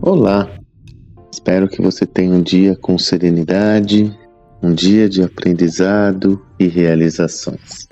Olá, espero que você tenha um dia com serenidade, um dia de aprendizado e realizações.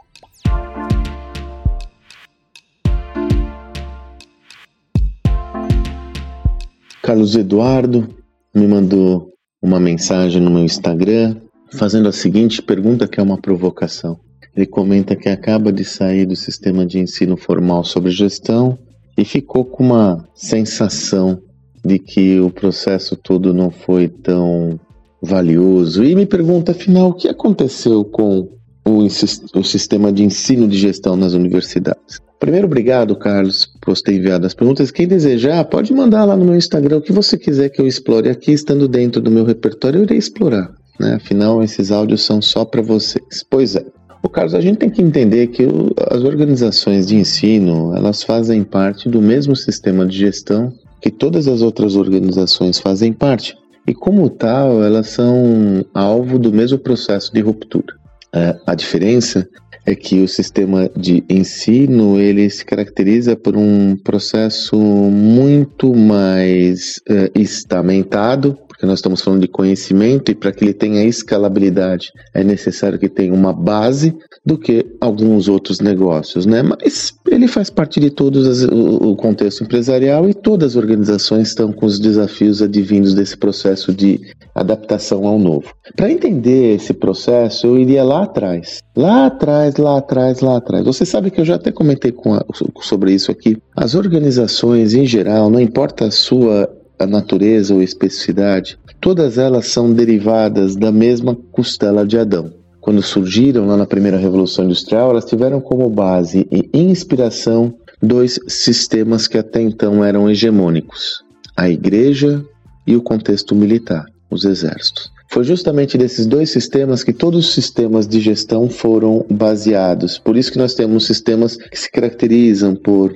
Carlos Eduardo me mandou uma mensagem no meu Instagram fazendo a seguinte pergunta que é uma provocação. Ele comenta que acaba de sair do sistema de ensino formal sobre gestão e ficou com uma sensação de que o processo todo não foi tão valioso e me pergunta, afinal, o que aconteceu com o, o sistema de ensino de gestão nas universidades? Primeiro, obrigado, Carlos, por ter enviado as perguntas. Quem desejar, pode mandar lá no meu Instagram o que você quiser que eu explore aqui, estando dentro do meu repertório, eu irei explorar. Né? Afinal, esses áudios são só para vocês. Pois é. O Carlos, a gente tem que entender que o, as organizações de ensino, elas fazem parte do mesmo sistema de gestão que todas as outras organizações fazem parte. E como tal, elas são alvo do mesmo processo de ruptura. É, a diferença é que o sistema de ensino ele se caracteriza por um processo muito mais é, estamentado porque nós estamos falando de conhecimento e para que ele tenha escalabilidade é necessário que tenha uma base do que alguns outros negócios, né? Mas ele faz parte de todos as, o, o contexto empresarial e todas as organizações estão com os desafios advindos desse processo de adaptação ao novo. Para entender esse processo, eu iria lá atrás, lá atrás, lá atrás, lá atrás. Você sabe que eu já até comentei a, sobre isso aqui. As organizações em geral, não importa a sua a natureza ou especificidade, todas elas são derivadas da mesma costela de Adão. Quando surgiram lá na primeira revolução industrial, elas tiveram como base e inspiração dois sistemas que até então eram hegemônicos: a igreja e o contexto militar, os exércitos. Foi justamente desses dois sistemas que todos os sistemas de gestão foram baseados. Por isso que nós temos sistemas que se caracterizam por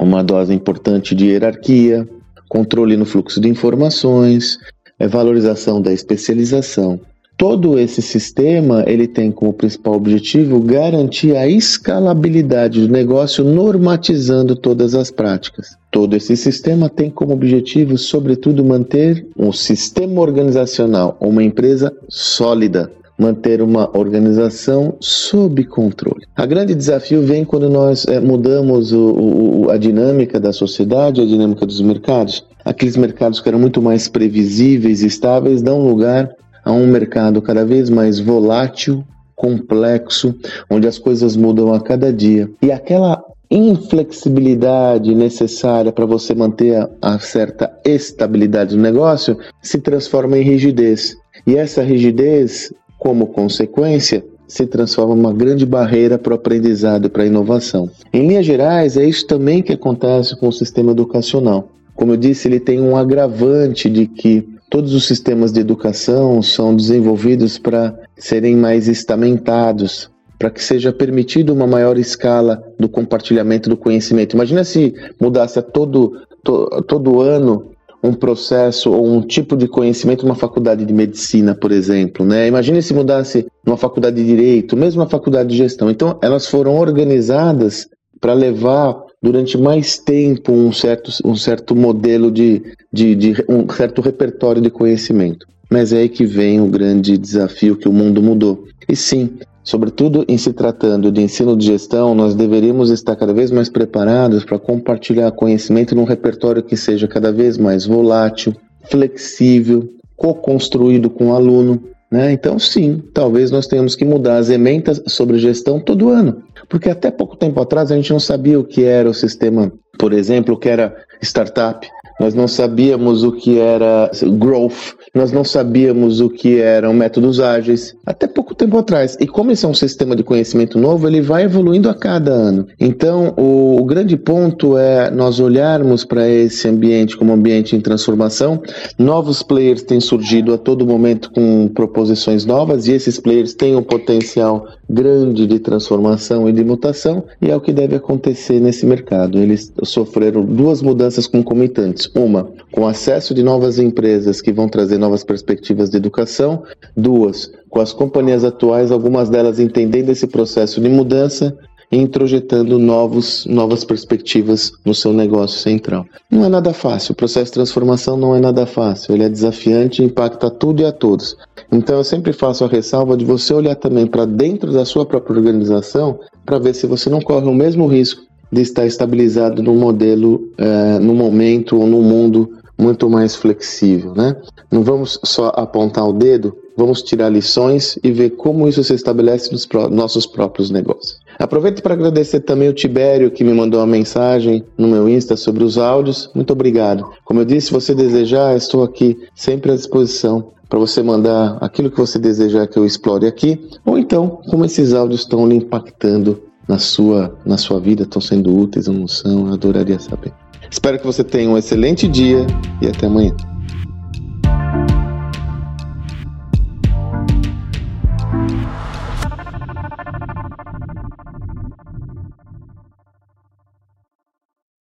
uma dose importante de hierarquia, controle no fluxo de informações, é valorização da especialização. Todo esse sistema ele tem como principal objetivo garantir a escalabilidade do negócio, normatizando todas as práticas. Todo esse sistema tem como objetivo, sobretudo, manter um sistema organizacional, uma empresa sólida, manter uma organização sob controle. A grande desafio vem quando nós é, mudamos o, o, a dinâmica da sociedade, a dinâmica dos mercados. Aqueles mercados que eram muito mais previsíveis e estáveis dão lugar a um mercado cada vez mais volátil, complexo, onde as coisas mudam a cada dia. E aquela inflexibilidade necessária para você manter a, a, certa estabilidade do negócio se transforma em rigidez. E essa rigidez como consequência, se transforma uma grande barreira para o aprendizado e para a inovação. Em linhas gerais, é isso também que acontece com o sistema educacional. Como eu disse, ele tem um agravante de que todos os sistemas de educação são desenvolvidos para serem mais estamentados, para que seja permitido uma maior escala do compartilhamento do conhecimento. Imagina se mudasse todo, to, todo ano um processo ou um tipo de conhecimento numa faculdade de medicina, por exemplo, né? Imagine se mudasse numa faculdade de direito, mesmo uma faculdade de gestão. Então, elas foram organizadas para levar durante mais tempo um certo, um certo modelo de, de, de um certo repertório de conhecimento. Mas é aí que vem o grande desafio que o mundo mudou. E sim, Sobretudo em se tratando de ensino de gestão, nós deveríamos estar cada vez mais preparados para compartilhar conhecimento num repertório que seja cada vez mais volátil, flexível, co-construído com o aluno. Né? Então, sim, talvez nós tenhamos que mudar as ementas sobre gestão todo ano, porque até pouco tempo atrás a gente não sabia o que era o sistema, por exemplo, o que era startup, nós não sabíamos o que era growth, nós não sabíamos o que eram métodos ágeis, até pouco tempo atrás. E como esse é um sistema de conhecimento novo, ele vai evoluindo a cada ano. Então, o, o grande ponto é nós olharmos para esse ambiente como ambiente em transformação. Novos players têm surgido a todo momento com proposições novas e esses players têm um potencial grande de transformação e de mutação, e é o que deve acontecer nesse mercado. Eles sofreram duas mudanças concomitantes: uma, com acesso de novas empresas que vão trazer novas perspectivas de educação, duas, com as companhias atuais, algumas delas entendendo esse processo de mudança e introjetando novos, novas perspectivas no seu negócio central. Não é nada fácil, o processo de transformação não é nada fácil, ele é desafiante e impacta tudo e a todos. Então eu sempre faço a ressalva de você olhar também para dentro da sua própria organização para ver se você não corre o mesmo risco de estar estabilizado num modelo, é, no momento ou no mundo muito mais flexível, né? Não vamos só apontar o dedo, vamos tirar lições e ver como isso se estabelece nos nossos próprios negócios. Aproveito para agradecer também o Tibério que me mandou uma mensagem no meu Insta sobre os áudios. Muito obrigado. Como eu disse, se você desejar, estou aqui sempre à disposição para você mandar aquilo que você desejar que eu explore aqui, ou então como esses áudios estão lhe impactando na sua, na sua vida, estão sendo úteis ou não são, eu adoraria saber. Espero que você tenha um excelente dia e até amanhã.